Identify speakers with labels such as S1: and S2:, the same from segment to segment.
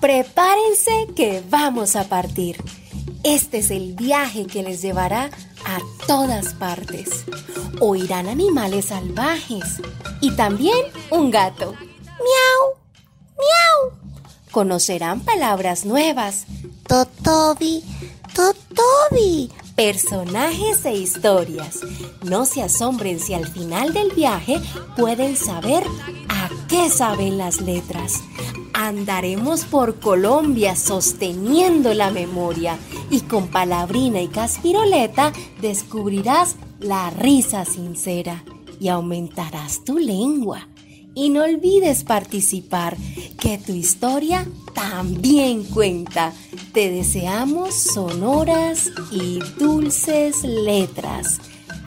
S1: Prepárense que vamos a partir. Este es el viaje que les llevará a todas partes. Oirán animales salvajes y también un gato. Miau, miau. Conocerán palabras nuevas. Totobi, totobi. Personajes e historias. No se asombren si al final del viaje pueden saber a qué saben las letras. Andaremos por Colombia sosteniendo la memoria y con palabrina y caspiroleta descubrirás la risa sincera y aumentarás tu lengua. Y no olvides participar, que tu historia también cuenta. Te deseamos sonoras y dulces letras.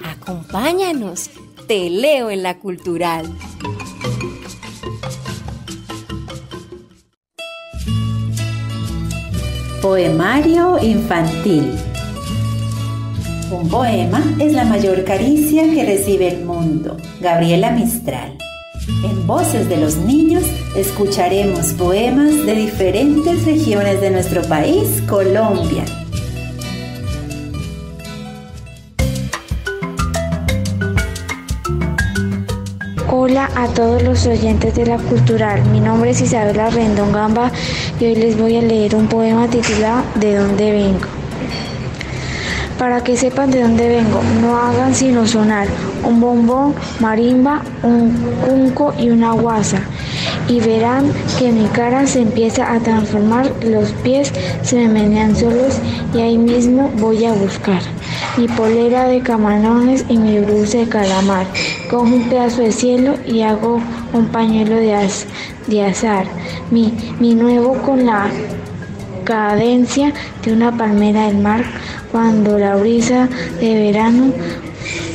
S1: Acompáñanos, te leo en la cultural.
S2: Poemario infantil. Un poema es la mayor caricia que recibe el mundo. Gabriela Mistral. En Voces de los Niños escucharemos poemas de diferentes regiones de nuestro país, Colombia.
S3: Hola a todos los oyentes de la cultural. Mi nombre es Isabela Rendón Gamba y hoy les voy a leer un poema titulado ¿De dónde vengo? Para que sepan de dónde vengo, no hagan sino sonar un bombón, marimba, un cunco y una guasa. Y verán que mi cara se empieza a transformar, los pies se me menean solos y ahí mismo voy a buscar mi polera de camarones y mi blusa de calamar. Cojo un pedazo de cielo y hago un pañuelo de, azar. Mi, mi nuevo con la cadencia de una palmera del mar cuando la brisa de verano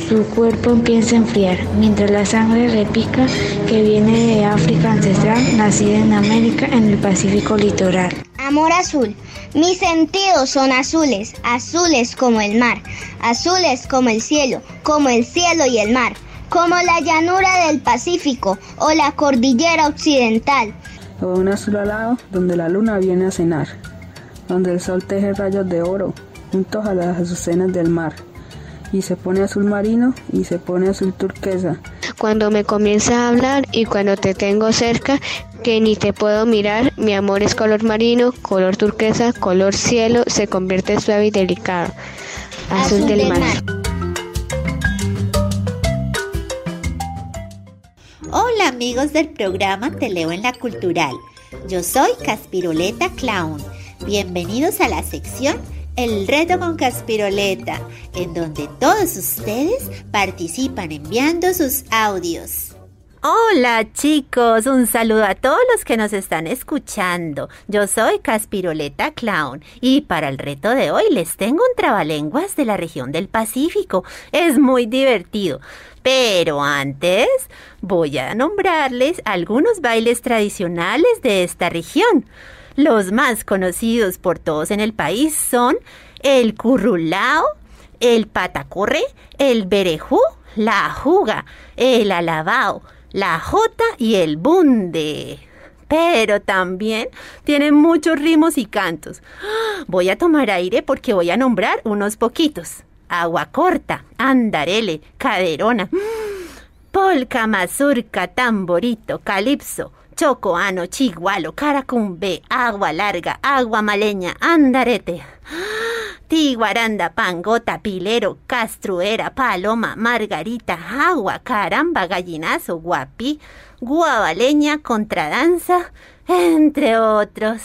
S3: su cuerpo empieza a enfriar, mientras la sangre repica que viene de África ancestral, nacida en América, en el Pacífico litoral.
S4: Amor azul. Mis sentidos son azules, azules como el mar, azules como el cielo, como el cielo y el mar, como la llanura del Pacífico o la cordillera occidental.
S5: O un azul alado donde la luna viene a cenar, donde el sol teje rayos de oro juntos a las azucenas del mar y se pone azul marino y se pone azul turquesa.
S6: Cuando me comienza a hablar y cuando te tengo cerca, que ni te puedo mirar, mi amor es color marino, color turquesa, color cielo, se convierte suave y delicado. Azul, del, mar.
S7: Hola amigos del programa Te leo en la cultural. Yo soy Caspiroleta Clown. Bienvenidos a la sección el reto con Caspiroleta, en donde todos ustedes participan enviando sus audios.
S8: Hola chicos, un saludo a todos los que nos están escuchando. Yo soy Caspiroleta Clown y para el reto de hoy les tengo un trabalenguas de la región del Pacífico. Es muy divertido. Pero antes voy a nombrarles algunos bailes tradicionales de esta región. Los más conocidos por todos en el país son el currulao, el patacorre, el berejú, la juga, el alabao, la jota y el bunde. Pero también tienen muchos rimos y cantos. Voy a tomar aire porque voy a nombrar unos poquitos. Agua corta, andarele, caderona, polca, mazurca, tamborito, calipso, chocoano, chigualo, caracumbe, agua larga, agua maleña, andarete. Tiguaranda, pangota, pilero, castruera, paloma, margarita, agua, caramba, gallinazo, guapi, guabaleña, contradanza, entre otros.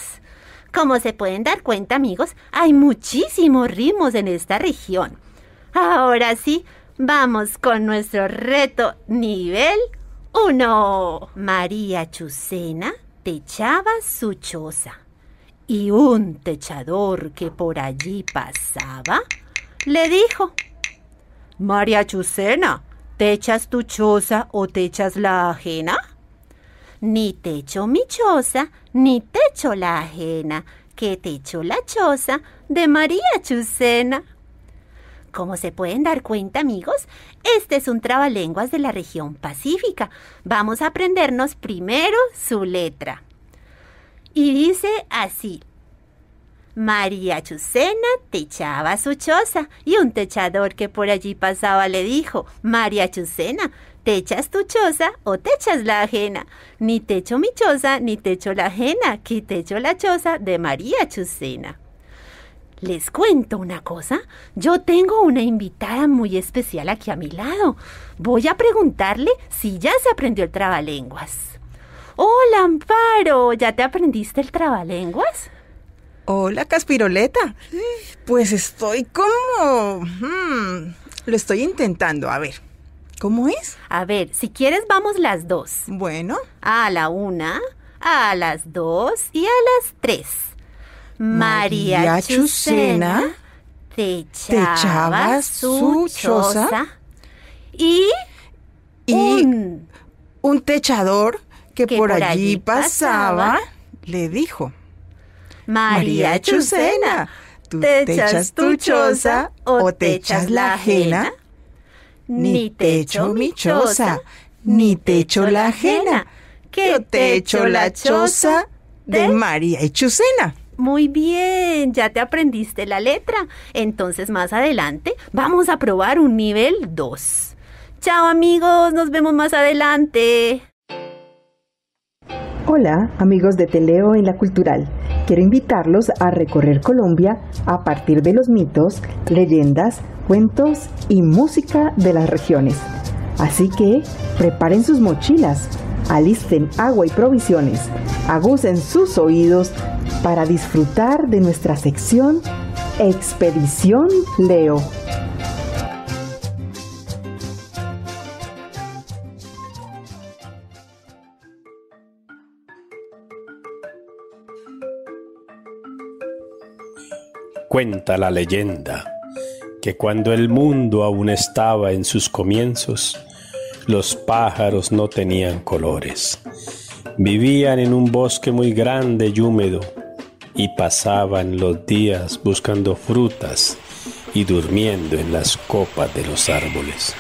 S8: Como se pueden dar cuenta, amigos, hay muchísimos ritmos en esta región. Ahora sí, vamos con nuestro reto nivel uno. María Chucena techaba su choza y un techador que por allí pasaba le dijo, María Chucena, ¿techas tu choza o techas la ajena? Ni techo mi choza, ni techo la ajena, que techo la choza de María Chucena. Como se pueden dar cuenta, amigos, este es un trabalenguas de la región pacífica. Vamos a aprendernos primero su letra. Y dice así. María Chucena techaba su choza y un techador que por allí pasaba le dijo, María Chucena, ¿te echas tu choza o te echas la ajena? Ni techo mi choza, ni techo la ajena, que techo la choza de María Chucena. Les cuento una cosa, yo tengo una invitada muy especial aquí a mi lado. Voy a preguntarle si ya se aprendió el trabalenguas. Hola, Amparo, ¿ya te aprendiste el trabalenguas?
S9: Hola, Caspiroleta. Pues estoy como... Hmm, lo estoy intentando. A ver, ¿cómo es?
S8: A ver, si quieres vamos las dos.
S9: Bueno.
S8: A la una, a las dos y a las tres. María, Chucena techaba, su choza y,
S9: un, un techador que, por, allí pasaba le dijo...
S8: María Chucena, ¿tú te echas tu choza o te echas la ajena? Ni te echo mi choza, ni te echo la ajena, que te echo la choza
S9: de María Chucena.
S8: Muy bien, ya te aprendiste la letra. Entonces más adelante vamos a probar un nivel 2. Chao amigos, nos vemos más adelante.
S10: Hola amigos de Teleo en la Cultural. Quiero invitarlos a recorrer Colombia a partir de los mitos, leyendas, cuentos y música de las regiones. Así que preparen sus mochilas, alisten agua y provisiones, agucen sus oídos para disfrutar de nuestra sección Expedición Leo.
S11: Cuenta la leyenda que cuando el mundo aún estaba en sus comienzos, los pájaros no tenían colores. Vivían en un bosque muy grande y húmedo y pasaban los días buscando frutas y durmiendo en las copas de los árboles.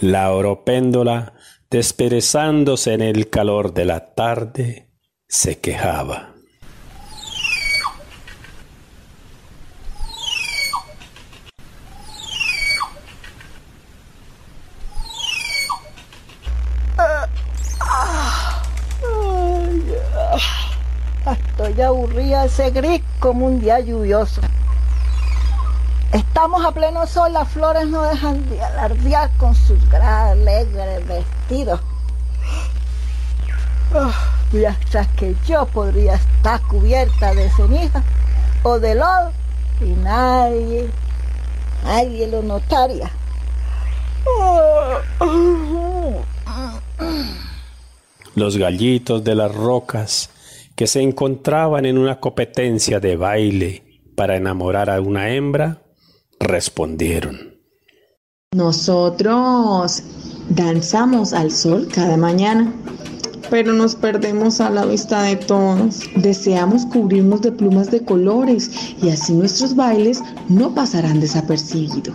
S11: La oropéndola desperezándose en el calor de la tarde, se quejaba.
S12: Ese gris como un día lluvioso. Estamos a pleno sol, las flores no dejan de alardear con sus alegres vestidos. Oh, mientras que yo podría estar cubierta de ceniza o de lodo y nadie, nadie lo notaría.
S11: Los gallitos de las rocas que se encontraban en una competencia de baile para enamorar a una hembra respondieron.
S13: Nosotros danzamos al sol cada mañana, pero nos perdemos a la vista de todos. Deseamos cubrirnos de plumas de colores y así nuestros bailes no pasarán desapercibidos.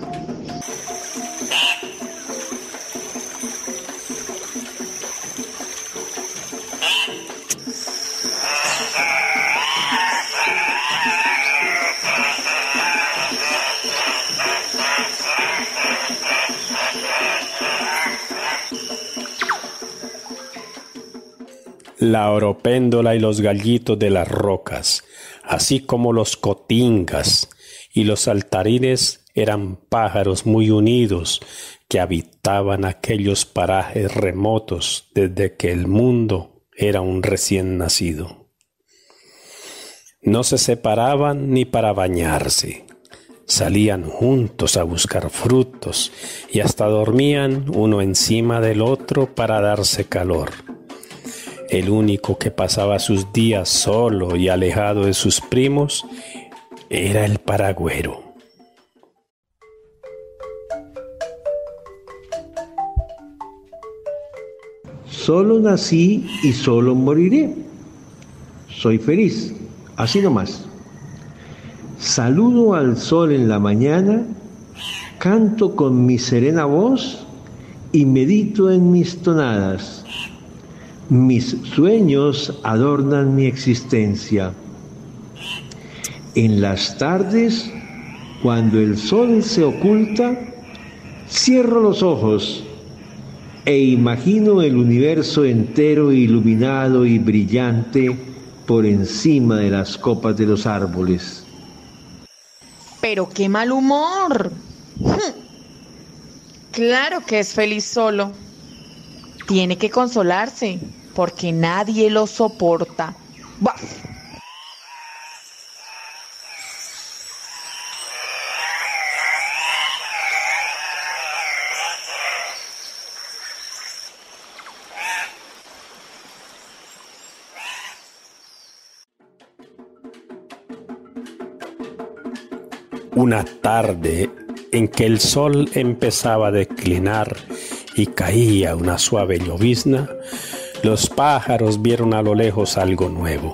S11: La oropéndola y los gallitos de las rocas, así como los cotingas y los saltarines eran pájaros muy unidos que habitaban aquellos parajes remotos desde que el mundo era un recién nacido. No se separaban ni para bañarse. Salían juntos a buscar frutos y hasta dormían uno encima del otro para darse calor. El único que pasaba sus días solo y alejado de sus primos era el paragüero.
S14: Solo nací y solo moriré. Soy feliz, así nomás. Saludo al sol en la mañana canto con mi serena voz y medito en mis tonadas. Mis sueños adornan mi existencia. En las tardes, cuando el sol se oculta, cierro los ojos e imagino el universo entero iluminado y brillante por encima de las copas de los árboles.
S13: Pero qué mal humor. Claro que es feliz solo. Tiene que consolarse porque nadie lo soporta.
S11: Una tarde en que el sol empezaba a declinar y caía una suave llovizna, los pájaros vieron a lo lejos algo nuevo.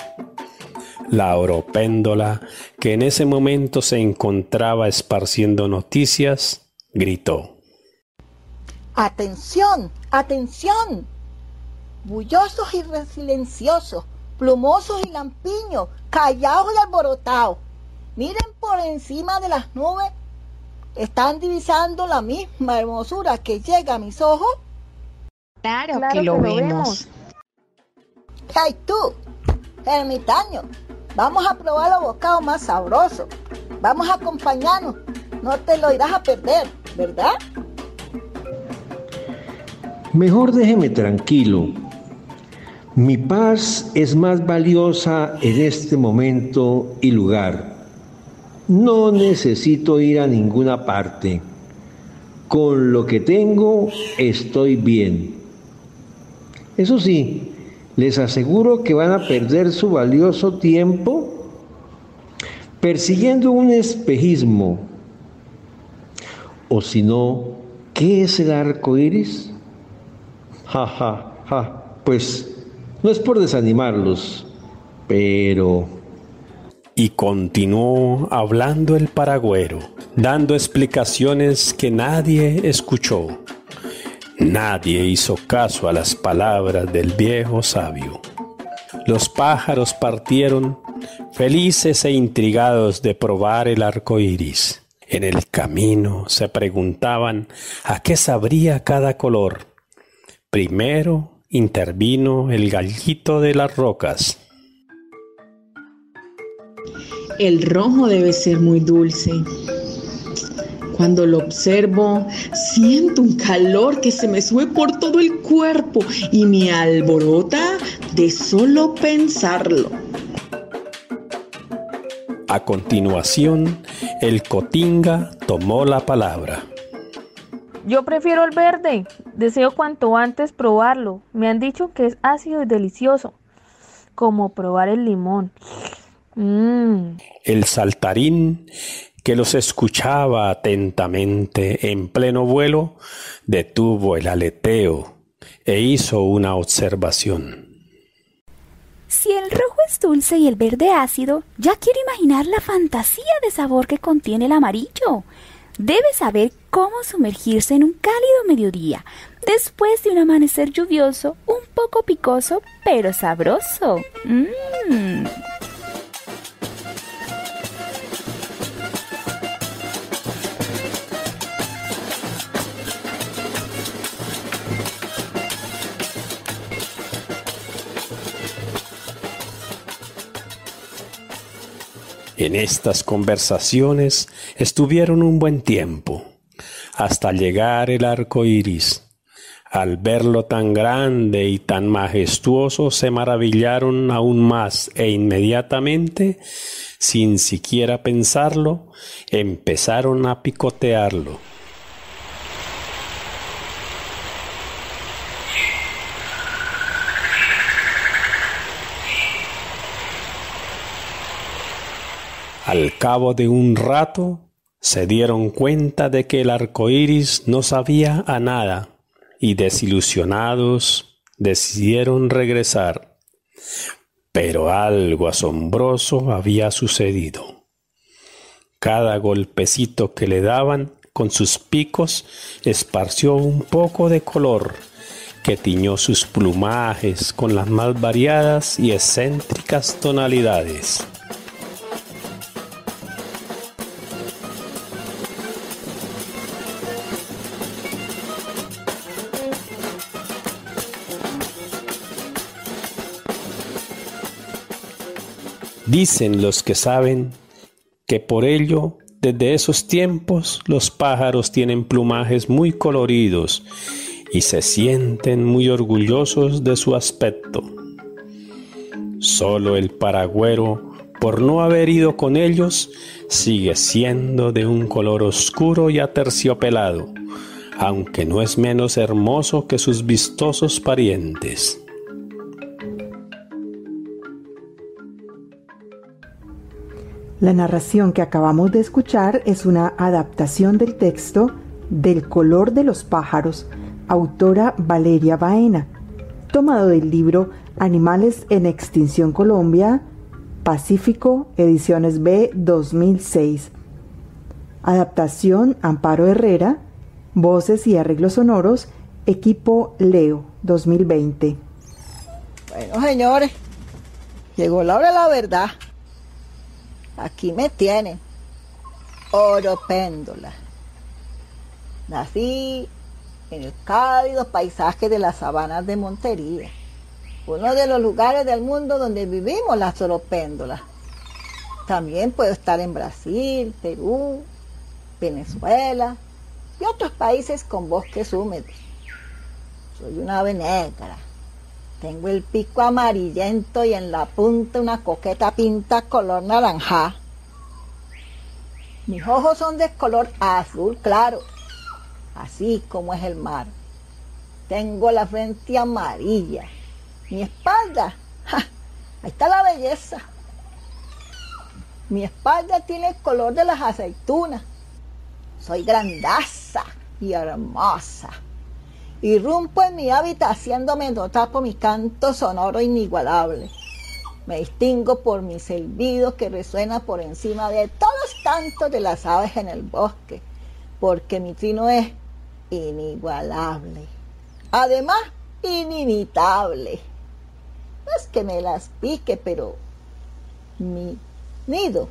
S11: La oropéndola, que en ese momento se encontraba esparciendo noticias, gritó.
S12: Atención, atención. Bullosos y silenciosos, plumosos y lampiños, callados y alborotados. Miren por encima de las nubes ¿Están divisando la misma hermosura que llega a mis ojos?
S13: Claro, que, lo, vemos.
S12: ¡Hey tú, ermitaño! Vamos a probar los bocados más sabrosos. Vamos a acompañarnos. No te lo irás a perder, ¿verdad?
S14: Mejor déjeme tranquilo. Mi paz es más valiosa en este momento y lugar. No necesito ir a ninguna parte. Con lo que tengo estoy bien. Eso sí, les aseguro que van a perder su valioso tiempo persiguiendo un espejismo. O si no, ¿qué es el arco iris? Ja, ja, ja. Pues no es por desanimarlos, pero
S11: y continuó hablando el paragüero, dando explicaciones que nadie escuchó. Nadie hizo caso a las palabras del viejo sabio. Los pájaros partieron, felices e intrigados de probar el arco iris. En el camino se preguntaban a qué sabría cada color. Primero intervino el gallito de las rocas
S13: el rojo debe ser muy dulce. Cuando lo observo, siento un calor que se me sube por todo el cuerpo y me alborota de solo pensarlo.
S11: A continuación, el cotinga tomó la palabra.
S15: Yo prefiero el verde. Deseo cuanto antes probarlo. Me han dicho que es ácido y delicioso, como probar el limón.
S11: Mm. El saltarín, que los escuchaba atentamente en pleno vuelo, detuvo el aleteo e hizo una observación.
S1: Si el rojo es dulce y el verde ácido, ya quiero imaginar la fantasía de sabor que contiene el amarillo. Debe saber cómo sumergirse en un cálido mediodía, después de un amanecer lluvioso, un poco picoso, pero sabroso. Mmm.
S11: En estas conversaciones estuvieron un buen tiempo, hasta llegar el arco iris. Al verlo tan grande y tan majestuoso, se maravillaron aún más e inmediatamente, sin siquiera pensarlo, empezaron a picotearlo. Al cabo de un rato se dieron cuenta de que el arco iris no sabía a nada y desilusionados decidieron regresar. Pero algo asombroso había sucedido. Cada golpecito que le daban con sus picos esparció un poco de color que tiñó sus plumajes con las más variadas y excéntricas tonalidades. Dicen los que saben que por ello desde esos tiempos los pájaros tienen plumajes muy coloridos y se sienten muy orgullosos de su aspecto. Solo el paragüero, por no haber ido con ellos, sigue siendo de un color oscuro y aterciopelado, aunque no es menos hermoso que sus vistosos parientes.
S10: La narración que acabamos de escuchar es una adaptación del texto Del color de los pájaros, autora Valeria Baena, tomado del libro Animales en Extinción Colombia, Pacífico, Ediciones B 2006. Adaptación Amparo Herrera, voces y arreglos sonoros, equipo Leo 2020.
S12: Bueno, señores, llegó la hora de la verdad. Aquí me tienen. Oro péndola. Nací en el cálido paisaje de las sabanas de Montería, uno de los lugares del mundo donde vivimos las oropéndolas. También puedo estar en Brasil, Perú, Venezuela y otros países con bosques húmedos. Soy una ave negra. Tengo el pico amarillento y en la punta una coqueta pinta color naranja. Mis ojos son de color azul claro, así como es el mar. Tengo la frente amarilla. Mi espalda, ahí está la belleza. Mi espalda tiene el color de las aceitunas. Soy grandaza y hermosa. Irrumpo en mi hábitat haciéndome notar por mi canto sonoro inigualable. Me distingo por mi silbido que resuena por encima de todos los cantos de las aves en el bosque, porque mi trino es inigualable. Además, inimitable. No es que me las pique, pero mi nido,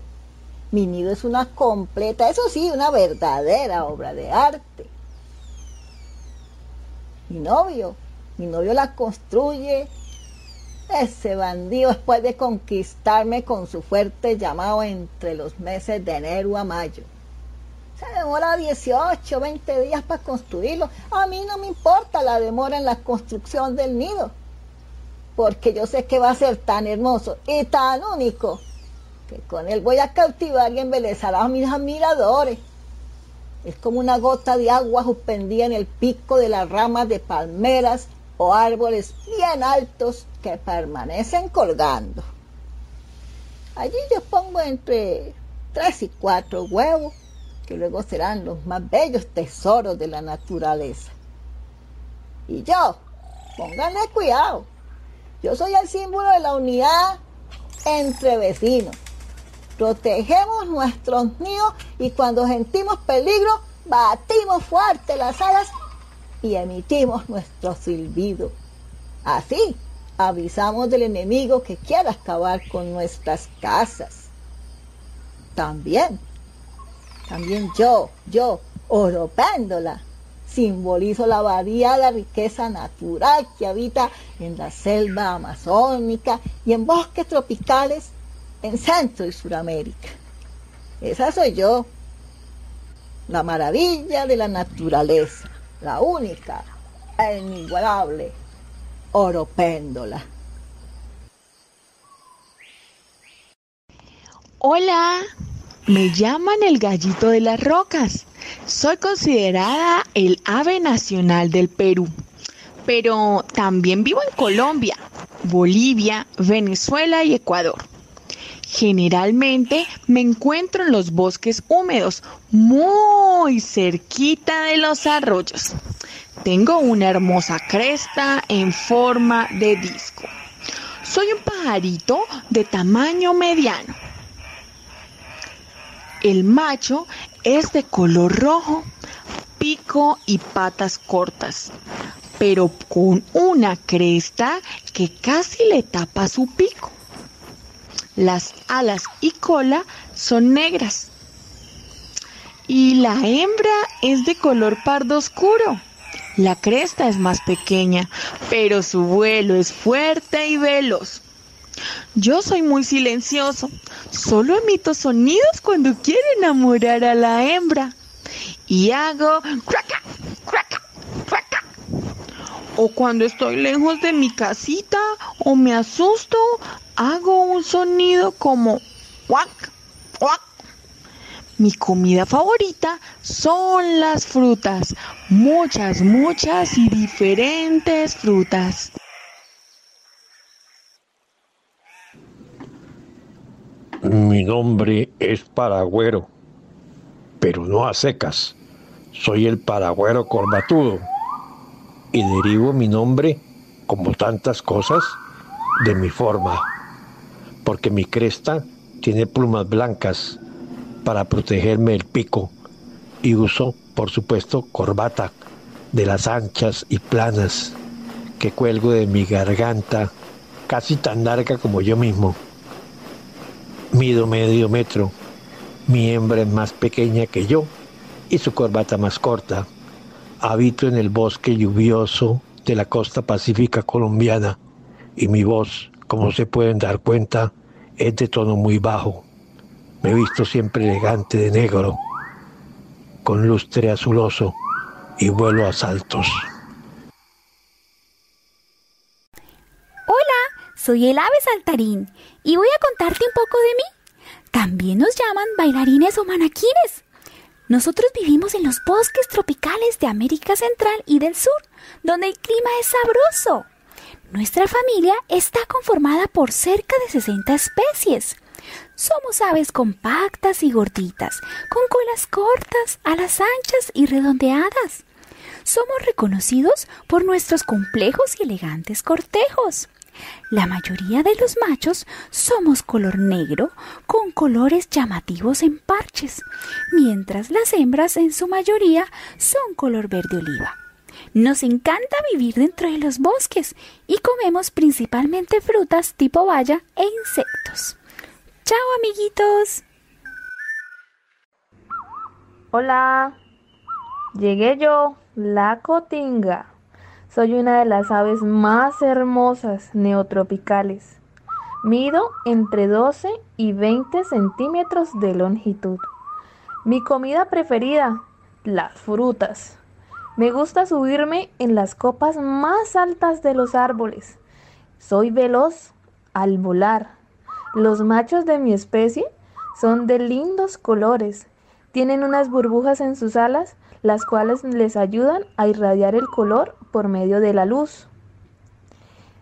S12: mi nido es una completa, eso sí, una verdadera obra de arte mi novio. Mi novio la construye. Ese bandido después de conquistarme con su fuerte llamado entre los meses de enero a mayo. Se demora 18, 20 días para construirlo. A mí no me importa la demora en la construcción del nido. Porque yo sé que va a ser tan hermoso y tan único que con él voy a cautivar y embelezar a mis admiradores. Es como una gota de agua suspendida en el pico de las ramas de palmeras o árboles bien altos que permanecen colgando. Allí yo pongo entre tres y cuatro huevos, que luego serán los más bellos tesoros de la naturaleza. Y yo, pónganle cuidado, yo soy el símbolo de la unidad entre vecinos protegemos nuestros nidos y cuando sentimos peligro, batimos fuerte las alas y emitimos nuestro silbido. Así avisamos del enemigo que quiera acabar con nuestras casas. También, también yo, yo, oropéndola, simbolizo la variada riqueza natural que habita en la selva amazónica y en bosques tropicales en Centro y Suramérica. Esa soy yo, la maravilla de la naturaleza, la única e inigualable oropéndola.
S13: Hola, me llaman el gallito de las rocas. Soy considerada el ave nacional del Perú, pero también vivo en Colombia, Bolivia, Venezuela y Ecuador. Generalmente me encuentro en los bosques húmedos, muy cerquita de los arroyos. Tengo una hermosa cresta en forma de disco. Soy un pajarito de tamaño mediano. El macho es de color rojo pico y patas cortas, pero con una cresta que casi le tapa su pico. Las alas y cola son negras. Y la hembra es de color pardo oscuro. La cresta es más pequeña, pero su vuelo es fuerte y veloz. Yo soy muy silencioso, solo emito sonidos cuando quiero enamorar a la hembra. Y hago craca. O cuando estoy lejos de mi casita o me asusto, hago un sonido como cuac, cuac. Mi comida favorita son las frutas, muchas, muchas y diferentes frutas.
S14: Mi nombre es Paragüero, pero no a secas. Soy el Paragüero corbatudo y derivo mi nombre, como tantas cosas, de mi forma, porque mi cresta tiene plumas blancas para protegerme el pico y uso, por supuesto, corbata de las anchas y planas que cuelgo de mi garganta, casi tan larga como yo mismo. Mido medio metro. Mi hembra es más pequeña que yo y su corbata más corta. Habito en el bosque lluvioso de la costa pacífica colombiana y mi voz, como se pueden dar cuenta, es de tono muy bajo. Me he visto siempre elegante de negro, con lustre azuloso y vuelo a saltos.
S16: Soy el ave saltarín y voy a contarte un poco de mí. También nos llaman bailarines o manaquines. Nosotros vivimos en los bosques tropicales de América Central y del Sur, donde el clima es sabroso. Nuestra familia está conformada por cerca de 60 especies. Somos aves compactas y gorditas, con colas cortas, alas anchas y redondeadas. Somos reconocidos por nuestros complejos y elegantes cortejos. La mayoría de los machos somos color negro con colores llamativos en parches, mientras las hembras en su mayoría son color verde oliva. Nos encanta vivir dentro de los bosques y comemos principalmente frutas tipo baya e insectos. ¡Chao amiguitos!
S15: Hola, llegué yo, la cotinga. Soy una de las aves más hermosas neotropicales. Mido entre 12 y 20 centímetros de longitud. Mi comida preferida, las frutas. Me gusta subirme en las copas más altas de los árboles. Soy veloz al volar. Los machos de mi especie son de lindos colores. Tienen unas burbujas en sus alas las cuales les ayudan a irradiar el color por medio de la luz.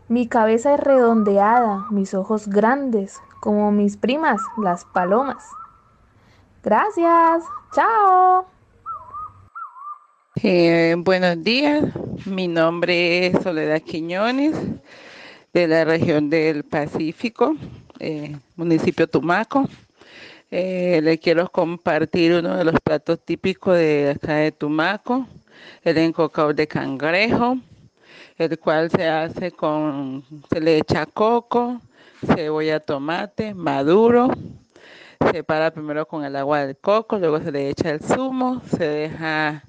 S15: Mi cabeza es redondeada, mis ojos grandes, como mis primas, las palomas. Gracias, chao.
S17: Eh, buenos días, mi nombre es Soledad Quiñones, de la región del Pacífico, eh, municipio Tumaco. Eh, le quiero compartir uno de los platos típicos de acá de Tumaco, el encocado de cangrejo, el cual se hace con, se le echa coco, cebolla, tomate, maduro, se para primero con el agua del coco, luego se le echa el zumo, se deja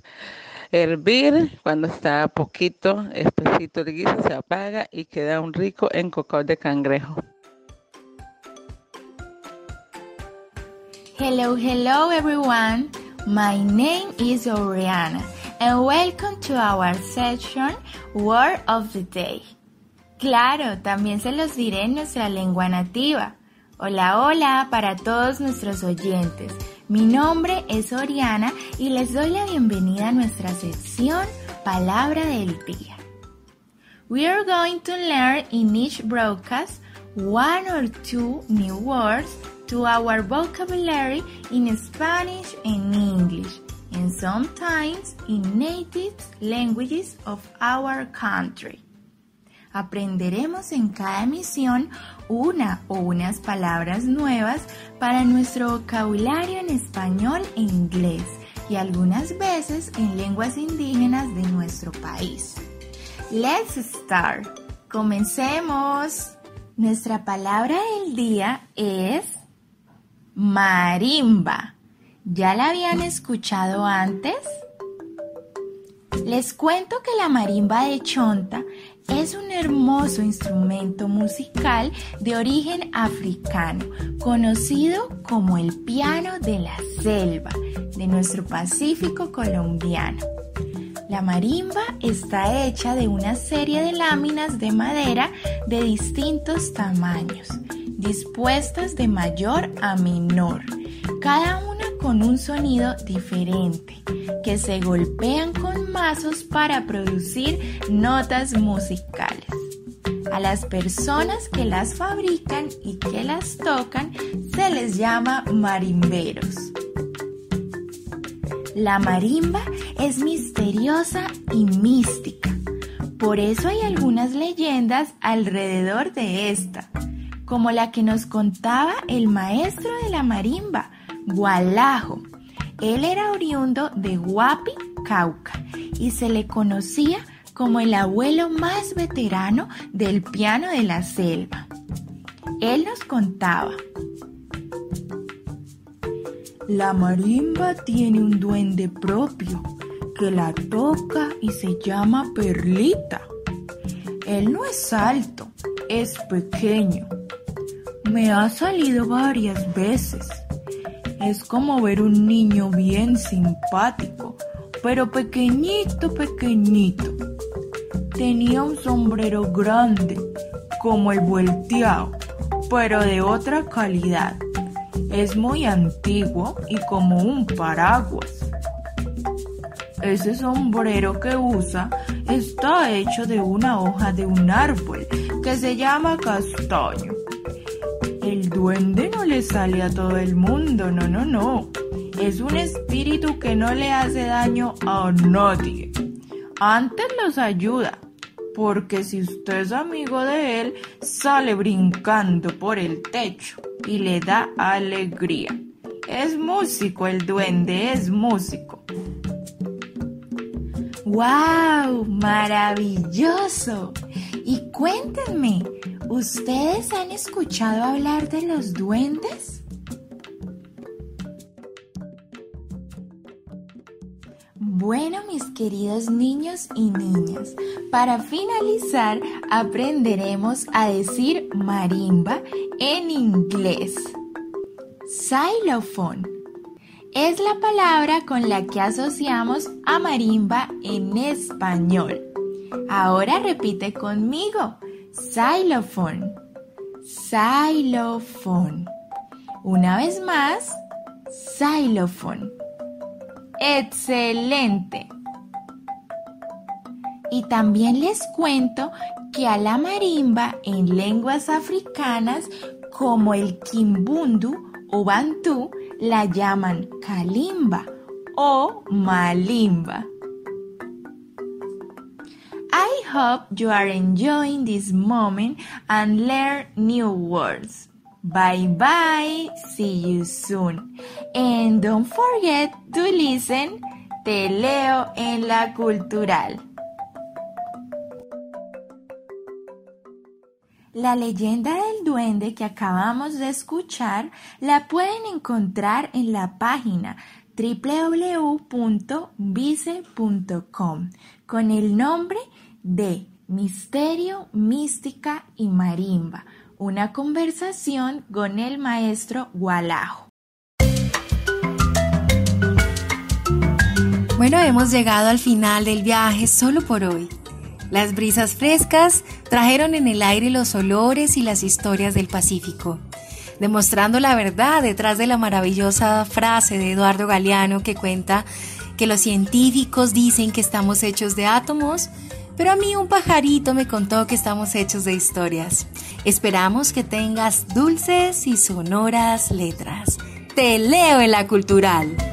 S17: hervir, cuando está poquito, espesito el guiso, se apaga y queda un rico encocado de cangrejo.
S18: Hello, hello everyone. My name is Oriana and welcome to our session Word of the Day. Claro, también se los diré en nuestra lengua nativa. Hola, hola para todos nuestros oyentes. Mi nombre es Oriana y les doy la bienvenida a nuestra sección Palabra del Día. We are going to learn in each broadcast one or two new words to our vocabulary in Spanish and English, and sometimes in native languages of our country. Aprenderemos en cada emisión una o unas palabras nuevas para nuestro vocabulario en español e inglés y algunas veces en lenguas indígenas de nuestro país. Let's start. Comencemos. Nuestra palabra del día es marimba. ¿Ya la habían escuchado antes? Les cuento que la marimba de Chonta es un hermoso instrumento musical de origen africano, conocido como el piano de la selva de nuestro Pacífico colombiano. La marimba está hecha de una serie de láminas de madera de distintos tamaños, dispuestas de mayor a menor, cada una con un sonido diferente, que se golpean con mazos para producir notas musicales. A las personas que las fabrican y que las tocan se les llama marimberos. La marimba es misteriosa y mística. Por eso hay algunas leyendas alrededor de esta, como la que nos contaba el maestro de la marimba, Gualajo. Él era oriundo de Huapi, Cauca, y se le conocía como el abuelo más veterano del piano de la selva. Él nos contaba, la marimba tiene un duende propio que la toca y se llama Perlita. Él no es alto, es pequeño. Me ha salido varias veces. Es como ver un niño bien simpático, pero pequeñito, pequeñito. Tenía un sombrero grande, como el volteado, pero de otra calidad es muy antiguo y como un paraguas. Ese sombrero que usa está hecho de una hoja de un árbol que se llama castaño. El duende no le sale a todo el mundo, no, no, no. Es un espíritu que no le hace daño a nadie. Antes los ayuda, porque si usted es amigo de él, sale brincando por el techo y le da alegría. Es músico el duende, es músico. ¡Wow! ¡Maravilloso! Y cuéntenme, ¿ustedes han escuchado hablar de los duendes? Bueno, mis queridos niños y niñas, para finalizar aprenderemos a decir marimba en inglés. Xylophone es la palabra con la que asociamos a marimba en español. Ahora repite conmigo. Xylophone. Xylophone. Una vez más. Xylophone. Excelente. Y también les cuento que a la marimba en lenguas africanas como el kimbundu o bantú la llaman kalimba o malimba. Hope you are enjoying this moment and learn new words. Bye bye. See you soon. And don't forget to listen. Te leo en la cultural. La leyenda del duende que acabamos de escuchar la pueden encontrar en la página www.vice.com con el nombre de Misterio, Mística y Marimba una conversación con el maestro Gualajo.
S1: Bueno, hemos llegado al final del viaje solo por hoy. Las brisas frescas trajeron en el aire los olores y las historias del Pacífico, demostrando la verdad detrás de la maravillosa frase de Eduardo Galeano que cuenta que los científicos dicen que estamos hechos de átomos, pero a mí un pajarito me contó que estamos hechos de historias. Esperamos que tengas dulces y sonoras letras. Te leo en la cultural.